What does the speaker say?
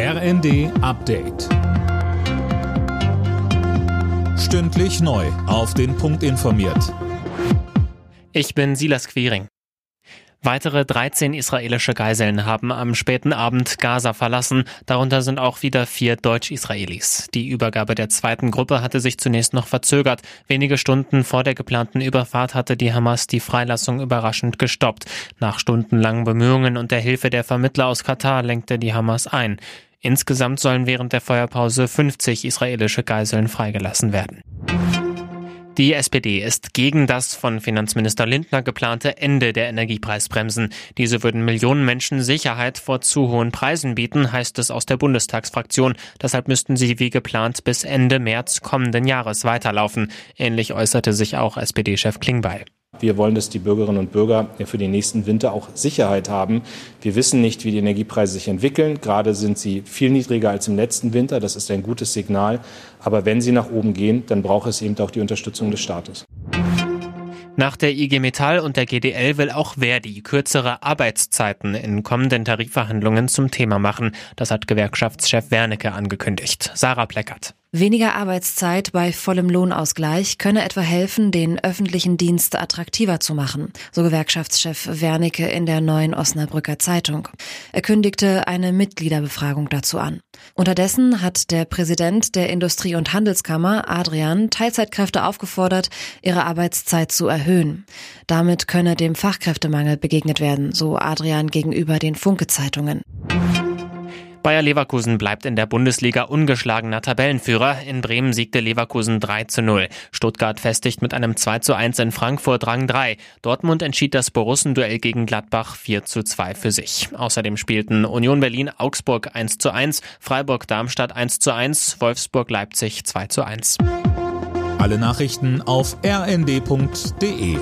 RND Update. Stündlich neu. Auf den Punkt informiert. Ich bin Silas Quiring. Weitere 13 israelische Geiseln haben am späten Abend Gaza verlassen. Darunter sind auch wieder vier Deutsch-Israelis. Die Übergabe der zweiten Gruppe hatte sich zunächst noch verzögert. Wenige Stunden vor der geplanten Überfahrt hatte die Hamas die Freilassung überraschend gestoppt. Nach stundenlangen Bemühungen und der Hilfe der Vermittler aus Katar lenkte die Hamas ein. Insgesamt sollen während der Feuerpause 50 israelische Geiseln freigelassen werden. Die SPD ist gegen das von Finanzminister Lindner geplante Ende der Energiepreisbremsen. Diese würden Millionen Menschen Sicherheit vor zu hohen Preisen bieten, heißt es aus der Bundestagsfraktion. Deshalb müssten sie wie geplant bis Ende März kommenden Jahres weiterlaufen. Ähnlich äußerte sich auch SPD-Chef Klingbeil. Wir wollen, dass die Bürgerinnen und Bürger für den nächsten Winter auch Sicherheit haben. Wir wissen nicht, wie die Energiepreise sich entwickeln. Gerade sind sie viel niedriger als im letzten Winter. Das ist ein gutes Signal. Aber wenn sie nach oben gehen, dann braucht es eben auch die Unterstützung des Staates. Nach der IG Metall und der GDL will auch Verdi kürzere Arbeitszeiten in kommenden Tarifverhandlungen zum Thema machen. Das hat Gewerkschaftschef Wernicke angekündigt. Sarah Pleckert. Weniger Arbeitszeit bei vollem Lohnausgleich könne etwa helfen, den öffentlichen Dienst attraktiver zu machen, so Gewerkschaftschef Wernicke in der neuen Osnabrücker Zeitung. Er kündigte eine Mitgliederbefragung dazu an. Unterdessen hat der Präsident der Industrie- und Handelskammer, Adrian, Teilzeitkräfte aufgefordert, ihre Arbeitszeit zu erhöhen. Damit könne dem Fachkräftemangel begegnet werden, so Adrian gegenüber den Funke-Zeitungen. Bayer Leverkusen bleibt in der Bundesliga ungeschlagener Tabellenführer. In Bremen siegte Leverkusen 3 zu 0. Stuttgart festigt mit einem 2 zu 1 in Frankfurt Rang 3. Dortmund entschied das Borussenduell gegen Gladbach 4 zu 2 für sich. Außerdem spielten Union Berlin Augsburg 1 zu 1, Freiburg Darmstadt 1 zu 1, Wolfsburg Leipzig 2 zu 1. Alle Nachrichten auf rnd.de